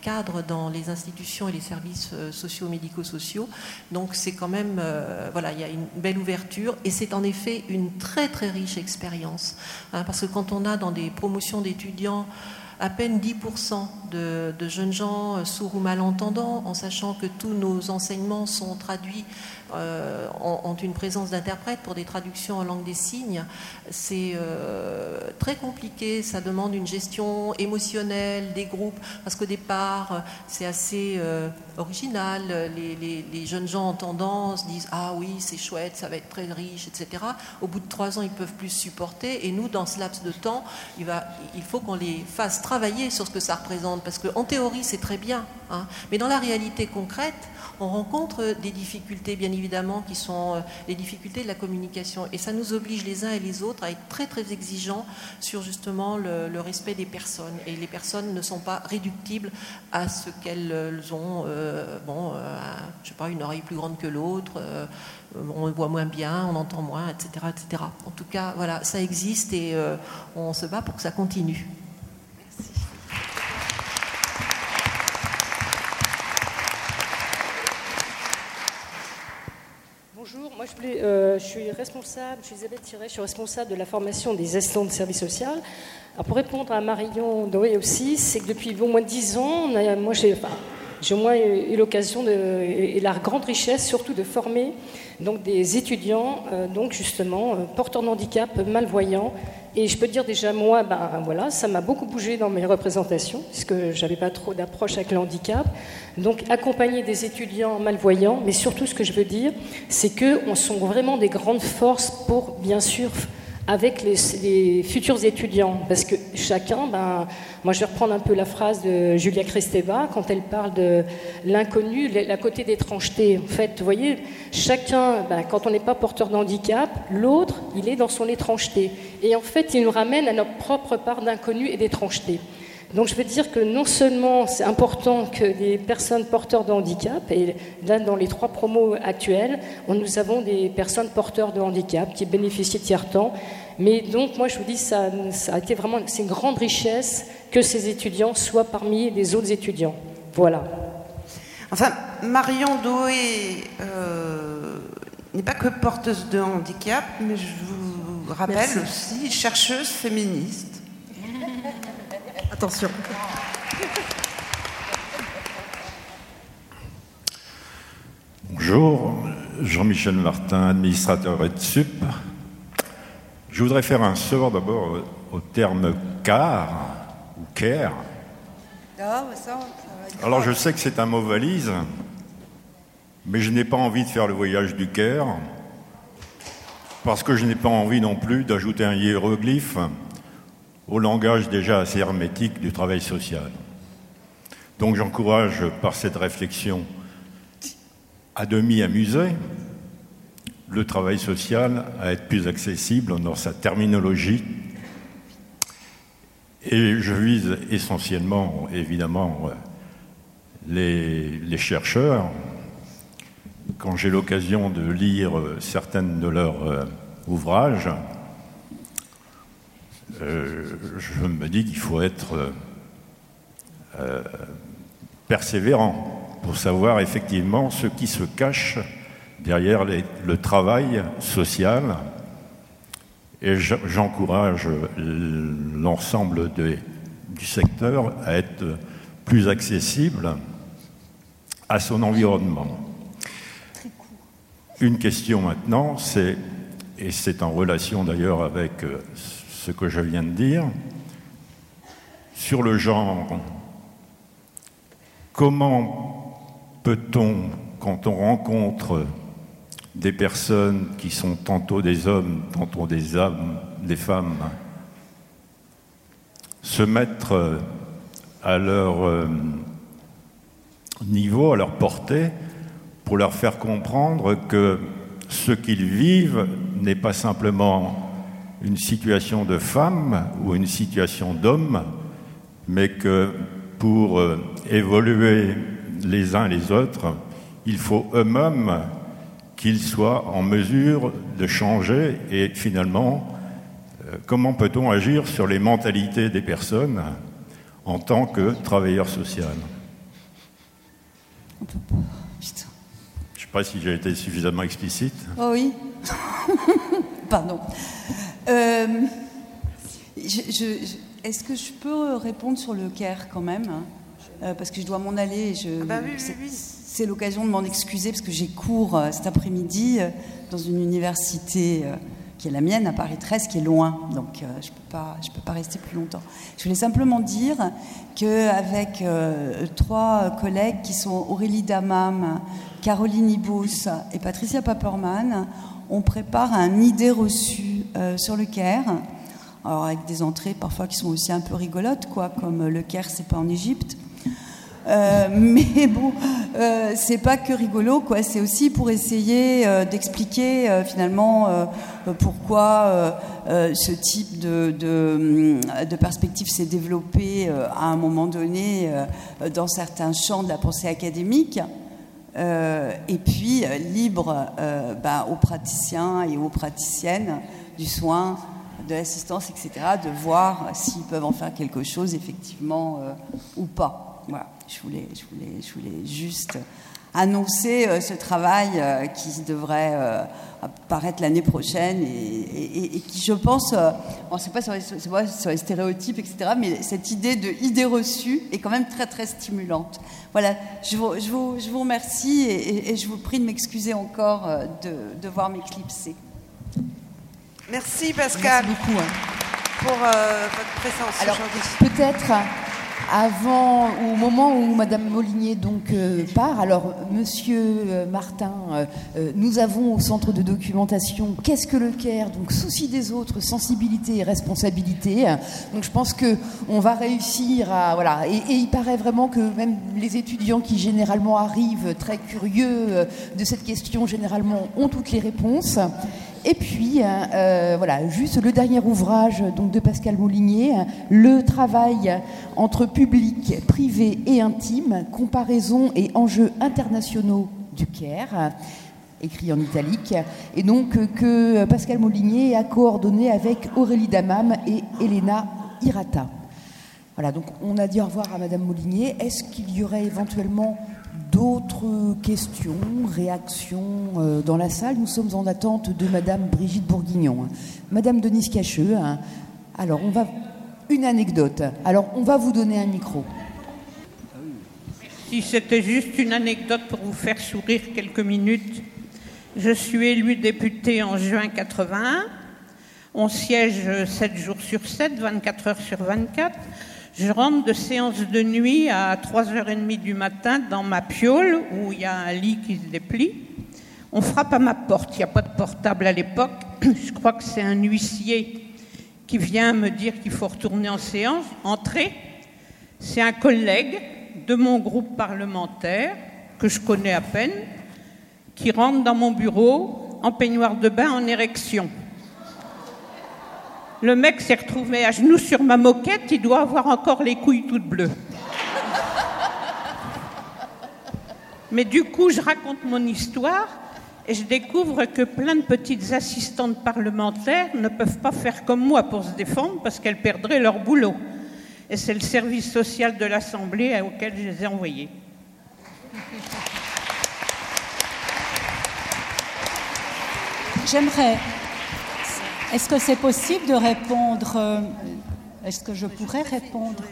cadres dans les institutions et les services sociaux, médico-sociaux. Donc c'est quand même, voilà, il y a une belle ouverture et c'est en effet une très très riche expérience, hein, parce que quand on a dans des promotions d'étudiants à peine 10% de, de, jeunes gens sourds ou malentendants, en sachant que tous nos enseignements sont traduits euh, ont, une présence d'interprète pour des traductions en langue des signes. C'est euh, très compliqué, ça demande une gestion émotionnelle des groupes, parce qu'au départ, c'est assez euh, original. Les, jeunes gens en tendance disent Ah oui, c'est chouette, ça va être très riche, etc. Au bout de trois ans, ils peuvent plus supporter. Et nous, dans ce laps de temps, il faut qu'on les fasse travailler sur ce que ça représente, parce qu'en théorie, c'est très bien. Hein. mais dans la réalité concrète, on rencontre des difficultés, bien évidemment, qui sont euh, les difficultés de la communication. Et ça nous oblige les uns et les autres à être très, très exigeants sur justement le, respect des personnes. Et les personnes ne sont pas réductibles à ce qu'elles ont, euh, bon, euh, je sais pas, une oreille plus grande que l'autre. on voit moins bien, on entend moins, etc., etc. En tout cas, voilà, ça existe et on se bat pour que ça continue. Euh, je, suis responsable, je suis Isabelle Thierry, je suis responsable de la formation des assistants de service social. Alors, pour répondre à Marion Doé aussi, c'est que depuis au moins dix ans, moi, j'ai, j'ai au moins eu l'occasion et la grande richesse surtout de former donc des étudiants, donc justement porteurs de handicap, malvoyants. Et je peux dire déjà moi, ben voilà, ça m'a beaucoup bougé dans mes représentations puisque j'avais pas trop d'approche avec le handicap. Donc accompagner des étudiants malvoyants, mais surtout ce que je veux dire, c'est que on sont vraiment des grandes forces pour bien sûr avec les, futurs étudiants. Parce que chacun, ben, moi je vais reprendre un peu la phrase de Julia Kristeva quand elle parle de l'inconnu, la côté d'étrangeté. En fait, vous voyez, chacun, ben, quand on n'est pas porteur d'handicap, l'autre, il est dans son étrangeté. Et en fait, il nous ramène à notre propre part d'inconnu et d'étrangeté. Donc je veux dire que non seulement c'est important que les personnes porteurs de handicap, et là dans les trois promos actuels, nous avons des personnes porteurs de handicap qui bénéficient de tiers-temps, mais donc moi je vous dis ça, ça a été vraiment c'est une grande richesse que ces étudiants soient parmi les autres étudiants. Voilà. Enfin, Marion Doé euh, n'est pas que porteuse de handicap, mais je vous rappelle aussi chercheuse féministe. Attention. Bonjour, Jean-Michel Martin, administrateur EdSup. Je voudrais faire un sort d'abord au terme car ou care. Alors je sais que c'est un mot valise, mais je n'ai pas envie de faire le voyage du Caire, parce que je n'ai pas envie non plus d'ajouter un hiéroglyphe au langage déjà assez hermétique du travail social. Donc j'encourage par cette réflexion à demi amusée le travail social à être plus accessible dans sa terminologie. Et je vise essentiellement, évidemment, les, les chercheurs. Quand j'ai l'occasion de lire certaines de leurs euh, ouvrages, euh, je me dis qu'il faut être euh, euh, persévérant pour savoir effectivement ce qui se cache derrière le travail social. Et j'encourage l'ensemble du secteur à être plus accessible à son environnement. Une question maintenant, c'est, et c'est en relation d'ailleurs avec ce que je viens de dire. Sur le genre, comment peut-on, quand on rencontre des personnes qui sont tantôt des hommes, tantôt des femmes, se mettre à leur euh, niveau, à leur portée, pour leur faire comprendre que ce qu'ils vivent n'est pas simplement une situation de femme ou une situation d'homme, mais que pour euh, évoluer les uns les autres, il faut eux-mêmes qu'ils soient en mesure de changer et finalement, euh, comment peut-on agir sur les mentalités des personnes en tant que travailleur social? Je ne sais pas si j'ai été suffisamment explicite. Oh oui. Pardon. Euh, est-ce que je peux répondre sur le CARE quand même? Euh, Parce que je dois m'en aller. Ah bah c'est l'occasion de m'en excuser parce que j'ai cours euh, cet après-midi dans une université qui est la mienne, à Paris 13, qui est loin. Donc je ne peux, pas, rester plus longtemps. Je voulais simplement dire qu'avec trois collègues qui sont Aurélie Damam, Caroline Ibous et Patricia Paperman, on prépare un idée reçue euh, sur le Caire. Alors avec des entrées parfois qui sont aussi un peu rigolotes, quoi, comme le Caire, c'est pas en Égypte. Euh, mais bon, euh, c'est pas que rigolo, quoi. C'est aussi pour essayer d'expliquer finalement pourquoi ce type de, perspective s'est développé à un moment donné dans certains champs de la pensée académique. Euh, et puis euh, libre euh, bah, aux praticiens et aux praticiennes du soin, de l'assistance, etc., de voir s'ils peuvent en faire quelque chose effectivement ou pas. Voilà, je voulais, je voulais, je voulais juste annoncer ce travail qui devrait apparaître l'année prochaine et, qui, je pense, on ne sait pas sur les, sur les, stéréotypes, etc., mais cette idée de idée reçue est quand même très, très stimulante. Voilà, je vous, je vous, je vous remercie et, je vous prie de m'excuser encore de devoir m'éclipser. Merci Pascal. Merci beaucoup. Hein. Pour euh, votre présence Alors, peut-être avant, au moment où Madame Molinier donc euh, part, alors Monsieur euh, Martin, nous avons au centre de documentation qu'est-ce que le CARE, donc souci des autres, sensibilité et responsabilité. Donc je pense que on va réussir à voilà. Et, et, il paraît vraiment que même les étudiants qui généralement arrivent très curieux de cette question, généralement ont toutes les réponses. Et puis, hein, euh, voilà, juste le dernier ouvrage de Pascal Moulinier, Le travail entre public, privé et intime, comparaison et enjeux internationaux du CARE, écrit en italique, et donc que Pascal Moulinier a coordonné avec Aurélie Damam et Elena Hirata. Voilà, donc on a dit au revoir à Madame Moulinier. Est-ce qu'il y aurait éventuellement D'autres questions, réactions euh, dans la salle Nous sommes en attente de Madame Brigitte Bourguignon. Madame Denise Cacheux, hein. alors on va... Une anecdote. Alors on va vous donner un micro. Si c'était juste une anecdote pour vous faire sourire quelques minutes, je suis élue députée en juin 81. On siège 7 jours sur 7, 24 heures sur 24. Je rentre de séance de nuit à 3h30 du matin dans ma piole où il y a un lit qui se déplie. On frappe à ma porte. Il n'y a pas de portable à l'époque. Je crois que c'est un huissier qui vient me dire qu'il faut retourner en séance. Entrer. C'est un collègue de mon groupe parlementaire que je connais à peine qui rentre dans mon bureau en peignoir de bain en érection. Le mec s'est retrouvé à genoux sur ma moquette, il doit avoir encore les couilles toutes bleues. Mais du coup, je raconte mon histoire et je découvre que plein de petites assistantes parlementaires ne peuvent pas faire comme moi pour se défendre parce qu'elles perdraient leur boulot. Et c'est le service social de l'Assemblée auquel je les ai envoyées. J'aimerais est-ce que c'est possible de répondre euh, Est-ce que je pourrais répondre?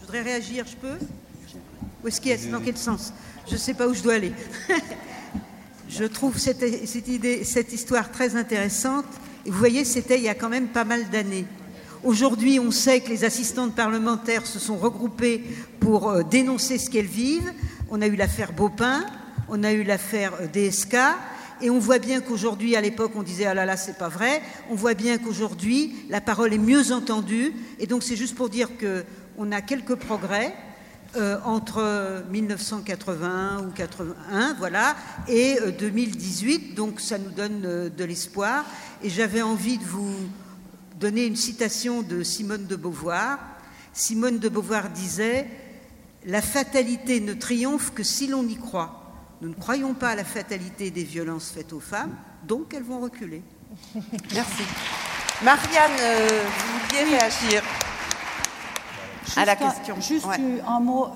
Je voudrais réagir, je peux? Où est-ce qu'il est? Dans quel sens? Je ne sais pas où je dois aller. je trouve cette, idée, cette histoire très intéressante. Et vous voyez, c'était il y a quand même pas mal d'années. Aujourd'hui, on sait que les assistantes parlementaires se sont regroupées pour euh, dénoncer ce qu'elles vivent. On a eu l'affaire Beaupin, on a eu l'affaire euh, DSK, et on voit bien qu'aujourd'hui, à l'époque, on disait ah là là, c'est pas vrai. On voit bien qu'aujourd'hui, la parole est mieux entendue. Et donc, c'est juste pour dire qu'on a quelques progrès. Euh, entre 1980 ou 81, voilà, et 2018. Euh, donc, ça nous donne euh, de l'espoir. Et j'avais envie de vous donner une citation de Simone de Beauvoir. Simone de Beauvoir disait La fatalité ne triomphe que si l'on y croit. Nous ne croyons pas à la fatalité des violences faites aux femmes, donc elles vont reculer. Merci. Marianne, euh, vous vouliez réagir à la question. Juste un mot.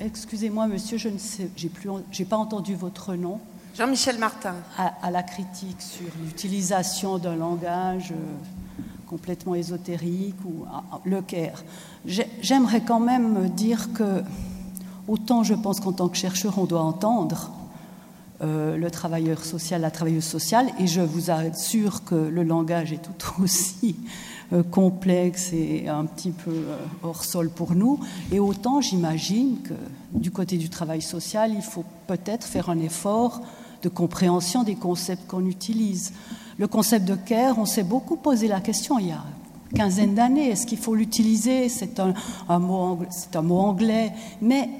Excusez-moi, monsieur, je ne sais, j'ai plus, j'ai pas entendu votre nom. Jean-Michel Martin. À, la critique sur l'utilisation d'un langage euh, complètement ésotérique ou le caire. J'aimerais quand même dire que Autant je pense qu'en tant que chercheur, on doit entendre euh, le travailleur social, la travailleuse sociale, et je vous assure que le langage est tout aussi euh, complexe et un petit peu euh, hors sol pour nous. Et autant j'imagine que du côté du travail social, il faut peut-être faire un effort de compréhension des concepts qu'on utilise. Le concept de care, on s'est beaucoup posé la question il y a quinzaine d'années. Est-ce qu'il faut l'utiliser? C'est un, mot, un mot anglais. Mais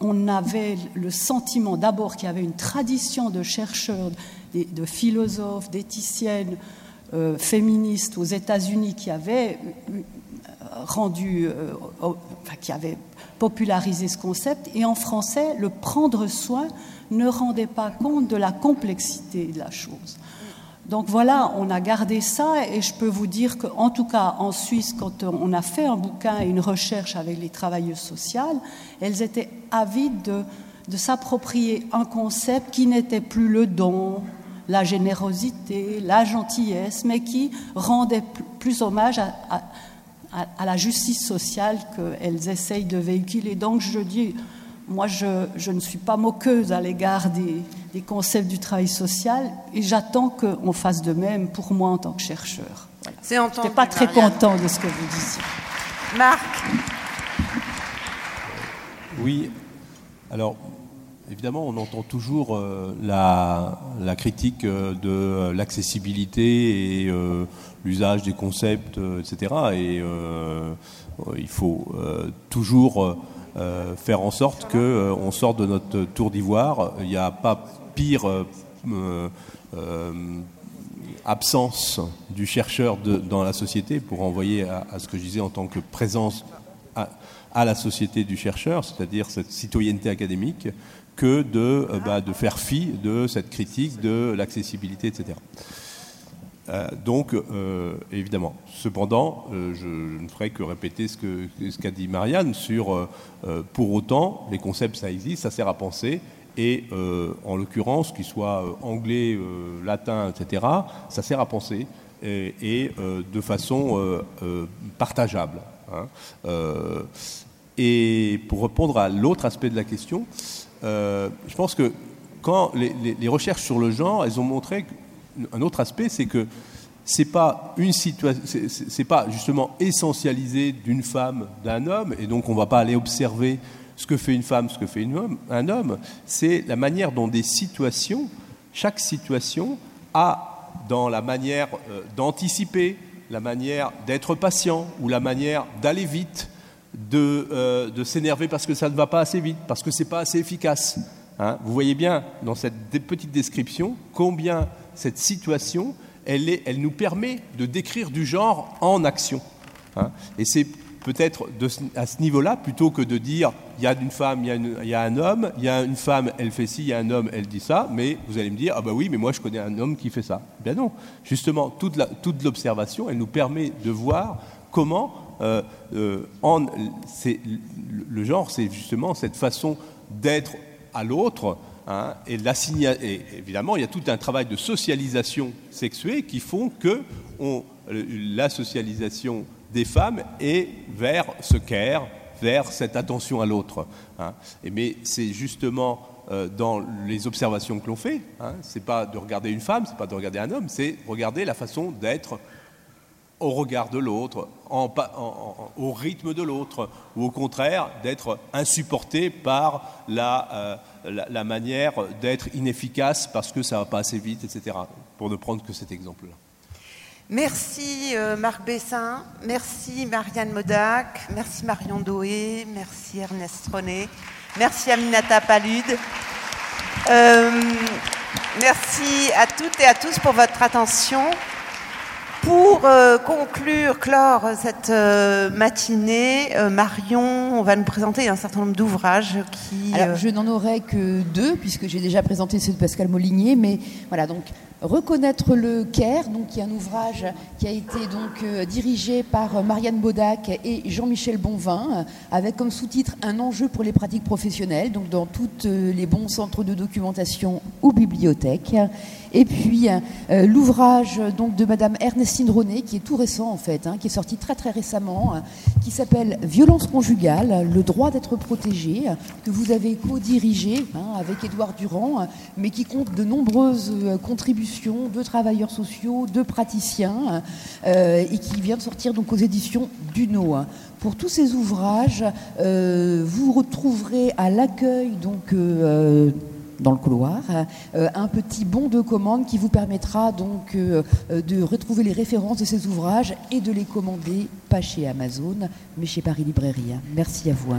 on avait le sentiment d'abord qu'il y avait une tradition de chercheurs, de philosophes, d'éthiciennes euh, féministes aux États-Unis qui avaient euh, rendu, euh, qui avaient popularisé ce concept, et en français, le prendre soin ne rendait pas compte de la complexité de la chose. Donc voilà, on a gardé ça et je peux vous dire qu'en tout cas en Suisse, quand on a fait un bouquin et une recherche avec les travailleuses sociales, elles étaient avides de s'approprier un concept qui n'était plus le don, la générosité, la gentillesse, mais qui rendait plus hommage à, la justice sociale qu'elles essayent de véhiculer. Donc je dis, moi je, ne suis pas moqueuse à l'égard des, concepts du travail social et j'attends qu'on fasse de même pour moi en tant que chercheur. C'est Je n'étais pas très content de ce que vous disiez. Marc Oui, alors Évidemment, on entend toujours euh, la, critique euh, de l'accessibilité et euh, l'usage des concepts, etc. Et il faut toujours faire en sorte qu'on sorte de notre tour d'ivoire. Il n'y a pas pire absence du chercheur dans la société pour envoyer à, ce que je disais en tant que présence à la société du chercheur, c'est-à-dire cette citoyenneté académique, que de, euh, bah, de faire fi de cette critique de l'accessibilité, etc. Euh, donc, euh, évidemment. Cependant, je, ne ferai que répéter ce qu'a dit Marianne sur, pour autant, les concepts, ça existe, ça sert à penser, et en l'occurrence, qu'il soit anglais, latin, etc., ça sert à penser, et, de façon partageable. Hein. et pour répondre à l'autre aspect de la question, euh, je pense que quand les, recherches sur le genre, elles ont montré un autre aspect, c'est que c'est pas une situation, c'est pas justement essentialisé d'une femme, d'un homme, et donc on va pas aller observer ce que fait une femme, ce que fait homme, un homme. C'est la manière dont des situations, chaque situation a dans la manière euh, d'anticiper, la manière d'être patient ou la manière d'aller vite, euh, de, s'énerver parce que ça ne va pas assez vite, parce que ce n'est pas assez efficace. Hein. Vous voyez bien dans cette petite description combien cette situation, elle, nous permet de décrire du genre en action. Hein. Et c'est peut-être à ce niveau-là, plutôt que de dire il y a une femme, il y a, il y a, un homme, il y a une femme, elle fait ci, il y a un homme, elle dit ça, mais vous allez me dire ah ben oui, mais moi je connais un homme qui fait ça. Bien non, justement, toute l'observation, elle nous permet de voir comment euh, euh, le genre, c'est justement cette façon d'être à l'autre. Hein, et, évidemment, il y a tout un travail de socialisation sexuée qui font que la socialisation des femmes est vers ce care, vers cette attention à l'autre. Hein. Mais c'est justement euh, dans les observations que l'on fait, hein, c'est pas de regarder une femme, c'est pas de regarder un homme, c'est regarder la façon d'être au regard de l'autre, au rythme de l'autre, ou au contraire d'être insupporté par la, euh, la, manière d'être inefficace parce que ça va pas assez vite, etc. Pour ne prendre que cet exemple-là. Merci euh, Marc Bessin, merci Marianne Modac, merci Marion Doé, merci Ernest René, merci Aminata Palude. Euh, merci à toutes et à tous pour votre attention. Pour euh, conclure, clore cette euh, matinée, euh, Marion, on va nous présenter un certain nombre d'ouvrages qui. Je n'en aurai que deux, puisque j'ai déjà présenté ceux de Pascal Molinier, mais voilà, donc Reconnaître le CARE, donc, qui est un ouvrage qui a été dirigé par Marianne Bodac et Jean-Michel Bonvin, avec comme sous-titre Un enjeu pour les pratiques professionnelles, donc dans tous les bons centres de documentation ou bibliothèques. Et puis euh, l'ouvrage donc de Madame Ernestine Ronet, qui est tout récent en fait, hein, qui est sorti très très récemment, qui s'appelle Violence conjugale, le droit d'être protégé, que vous avez co-dirigé hein, avec Édouard Durand, mais qui compte de nombreuses contributions de travailleurs sociaux, de praticiens, euh, et qui vient de sortir donc aux éditions Duno. Pour tous ces ouvrages, euh, vous retrouverez à l'accueil donc euh, dans le couloir, un petit bon de commande qui vous permettra donc de retrouver les références de ces ouvrages et de les commander, pas chez Amazon, mais chez Paris Librairie. Merci à vous.